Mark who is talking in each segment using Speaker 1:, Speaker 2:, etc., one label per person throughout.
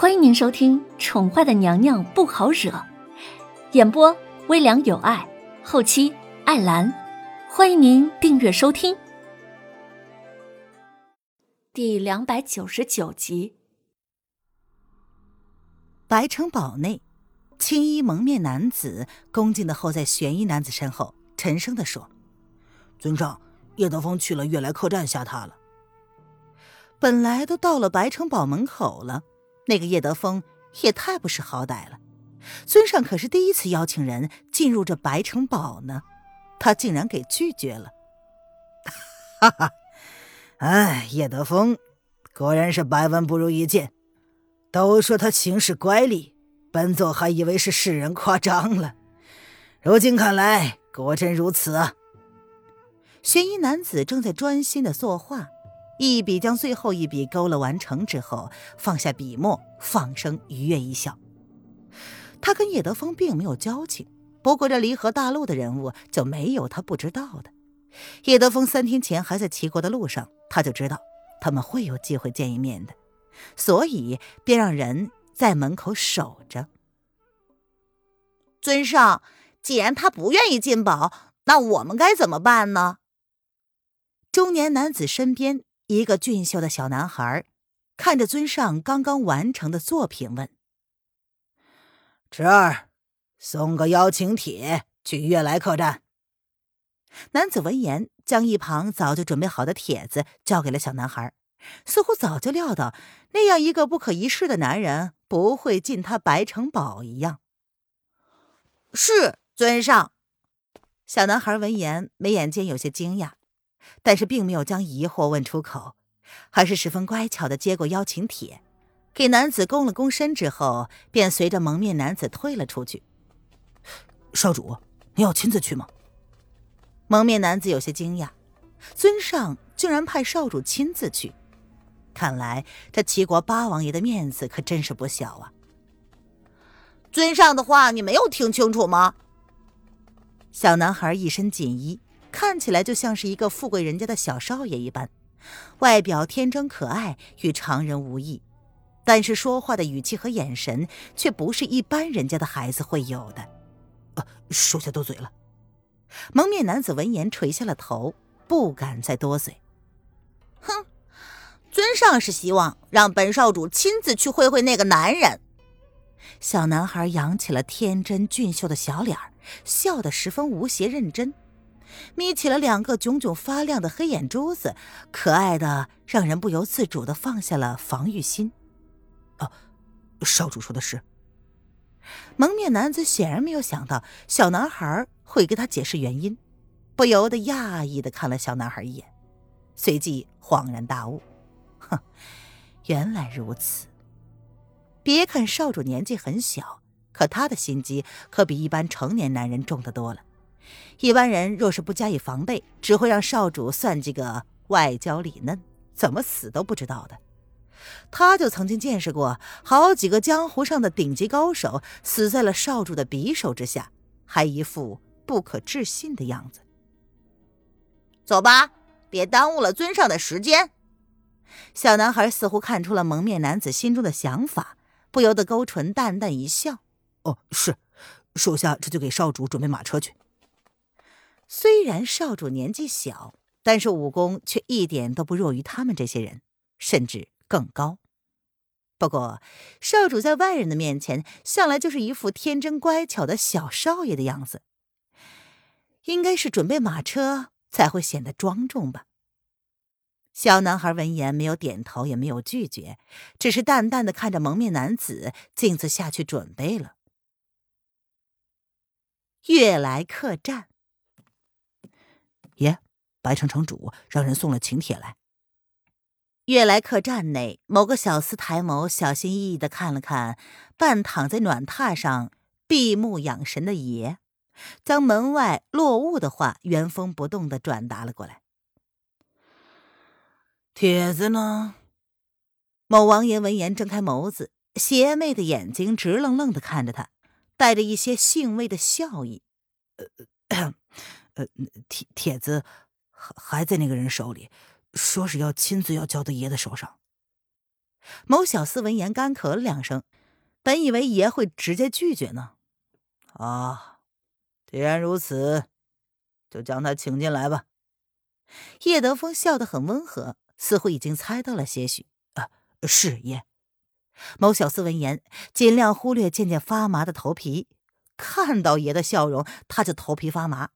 Speaker 1: 欢迎您收听《宠坏的娘娘不好惹》，演播微凉有爱，后期艾兰。欢迎您订阅收听。第两百九十九集，
Speaker 2: 白城堡内，青衣蒙面男子恭敬的候在玄衣男子身后，沉声的说：“
Speaker 3: 尊上，叶德风去了悦来客栈下榻了。
Speaker 2: 本来都到了白城堡门口了。”那个叶德风也太不识好歹了，尊上可是第一次邀请人进入这白城堡呢，他竟然给拒绝了。
Speaker 3: 哈哈，哎，叶德风果然是百闻不如一见。都说他行事乖戾，本座还以为是世人夸张了，如今看来果真如此啊。
Speaker 2: 玄衣男子正在专心的作画。一笔将最后一笔勾勒完成之后，放下笔墨，放声愉悦一笑。他跟叶德风并没有交情，不过这离合大陆的人物就没有他不知道的。叶德风三天前还在齐国的路上，他就知道他们会有机会见一面的，所以便让人在门口守着。
Speaker 4: 尊上，既然他不愿意进堡，那我们该怎么办呢？
Speaker 2: 中年男子身边。一个俊秀的小男孩看着尊上刚刚完成的作品，问：“
Speaker 3: 侄儿，送个邀请帖去悦来客栈。”
Speaker 2: 男子闻言，将一旁早就准备好的帖子交给了小男孩，似乎早就料到那样一个不可一世的男人不会进他白城堡一样。
Speaker 4: 是尊上。
Speaker 2: 小男孩闻言，眉眼间有些惊讶。但是并没有将疑惑问出口，还是十分乖巧的接过邀请帖，给男子躬了躬身之后，便随着蒙面男子退了出去。
Speaker 3: 少主，你要亲自去吗？
Speaker 2: 蒙面男子有些惊讶，尊上竟然派少主亲自去，看来这齐国八王爷的面子可真是不小啊。
Speaker 4: 尊上的话你没有听清楚吗？
Speaker 2: 小男孩一身锦衣。看起来就像是一个富贵人家的小少爷一般，外表天真可爱，与常人无异。但是说话的语气和眼神却不是一般人家的孩子会有的。
Speaker 3: 啊，属下多嘴了。
Speaker 2: 蒙面男子闻言垂下了头，不敢再多嘴。
Speaker 4: 哼，尊上是希望让本少主亲自去会会那个男人。
Speaker 2: 小男孩扬起了天真俊秀的小脸笑得十分无邪认真。眯起了两个炯炯发亮的黑眼珠子，可爱的让人不由自主的放下了防御心。
Speaker 3: 啊，少主说的是。
Speaker 2: 蒙面男子显然没有想到小男孩会给他解释原因，不由得讶异的看了小男孩一眼，随即恍然大悟：哼，原来如此。别看少主年纪很小，可他的心机可比一般成年男人重得多了。一般人若是不加以防备，只会让少主算计个外焦里嫩，怎么死都不知道的。他就曾经见识过好几个江湖上的顶级高手死在了少主的匕首之下，还一副不可置信的样子。
Speaker 4: 走吧，别耽误了尊上的时间。
Speaker 2: 小男孩似乎看出了蒙面男子心中的想法，不由得勾唇淡淡一笑：“
Speaker 3: 哦，是，属下这就给少主准备马车去。”
Speaker 2: 虽然少主年纪小，但是武功却一点都不弱于他们这些人，甚至更高。不过，少主在外人的面前，向来就是一副天真乖巧的小少爷的样子，应该是准备马车才会显得庄重吧。小男孩闻言，没有点头，也没有拒绝，只是淡淡的看着蒙面男子，径自下去准备了。悦来客栈。
Speaker 3: 爷，白城城主让人送了请帖来。
Speaker 2: 悦来客栈内，某个小厮抬眸，小心翼翼的看了看半躺在暖榻上闭目养神的爷，将门外落雾的话原封不动的转达了过来。
Speaker 3: 帖子呢？
Speaker 2: 某王爷闻言睁开眸子，邪魅的眼睛直愣愣的看着他，带着一些兴味的笑意。
Speaker 3: 呃。呃，帖帖子还还在那个人手里，说是要亲自要交到爷的手上。
Speaker 2: 某小厮闻言干咳了两声，本以为爷会直接拒绝呢。啊，既然如此，就将他请进来吧。叶德风笑得很温和，似乎已经猜到了些许。啊，是爷。某小厮闻言，尽量忽略渐渐发麻的头皮。看到爷的笑容，他就头皮发麻；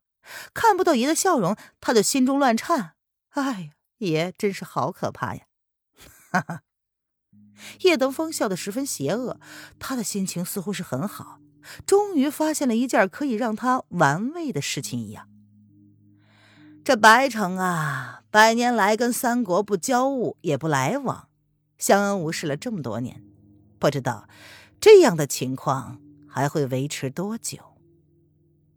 Speaker 2: 看不到爷的笑容，他的心中乱颤。哎呀，爷真是好可怕呀！哈哈。叶德风笑得十分邪恶，他的心情似乎是很好，终于发现了一件可以让他玩味的事情一样。这白城啊，百年来跟三国不交恶也不来往，相安无事了这么多年，不知道这样的情况还会维持多久。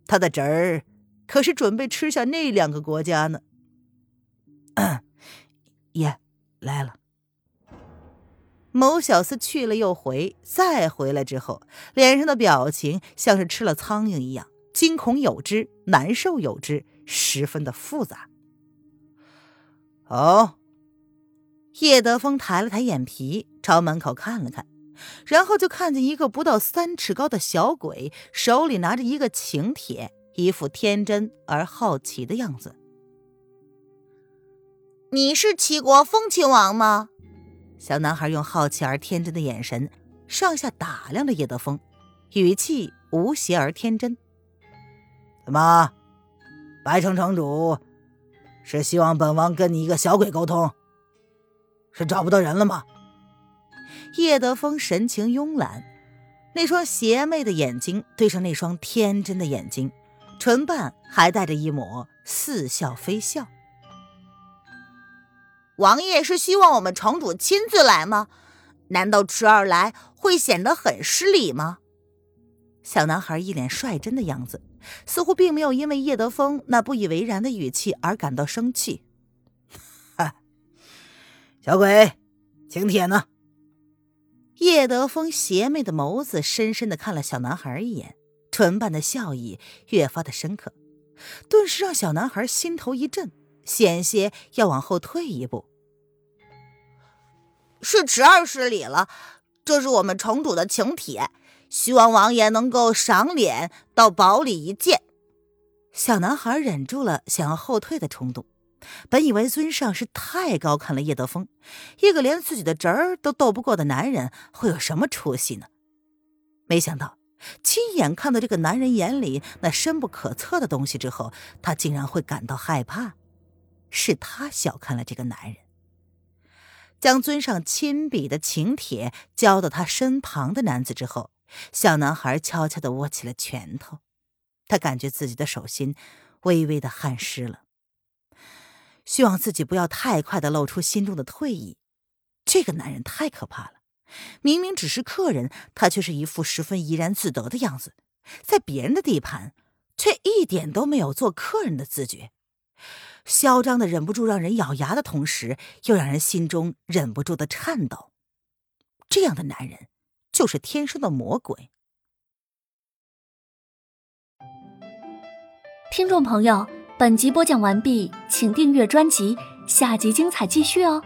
Speaker 2: 他的侄儿可是准备吃下那两个国家呢。爷来了。某小厮去了又回，再回来之后，脸上的表情像是吃了苍蝇一样，惊恐有之，难受有之，十分的复杂。哦，叶德风抬了抬眼皮，朝门口看了看，然后就看见一个不到三尺高的小鬼，手里拿着一个请帖，一副天真而好奇的样子。
Speaker 4: 你是齐国风亲王吗？
Speaker 2: 小男孩用好奇而天真的眼神上下打量着叶德风，语气无邪而天真。怎么，白城城主是希望本王跟你一个小鬼沟通？是找不到人了吗？叶德风神情慵懒，那双邪魅的眼睛对上那双天真的眼睛，唇瓣还带着一抹似笑非笑。
Speaker 4: 王爷是希望我们城主亲自来吗？难道迟儿来会显得很失礼吗？
Speaker 2: 小男孩一脸率真的样子，似乎并没有因为叶德风那不以为然的语气而感到生气。哈，小鬼，请帖呢？叶德风邪魅的眸子深深的看了小男孩一眼，唇瓣的笑意越发的深刻，顿时让小男孩心头一震。险些要往后退一步，
Speaker 4: 是迟儿失礼了。这是我们城主的请帖，希望王爷能够赏脸到堡里一见。
Speaker 2: 小男孩忍住了想要后退的冲动，本以为尊上是太高看了叶德风，一个连自己的侄儿都斗不过的男人会有什么出息呢？没想到亲眼看到这个男人眼里那深不可测的东西之后，他竟然会感到害怕。是他小看了这个男人，将尊上亲笔的请帖交到他身旁的男子之后，小男孩悄悄的握起了拳头，他感觉自己的手心微微的汗湿了，希望自己不要太快的露出心中的退意。这个男人太可怕了，明明只是客人，他却是一副十分怡然自得的样子，在别人的地盘，却一点都没有做客人的自觉。嚣张的忍不住让人咬牙的同时，又让人心中忍不住的颤抖。这样的男人就是天生的魔鬼。
Speaker 1: 听众朋友，本集播讲完毕，请订阅专辑，下集精彩继续哦。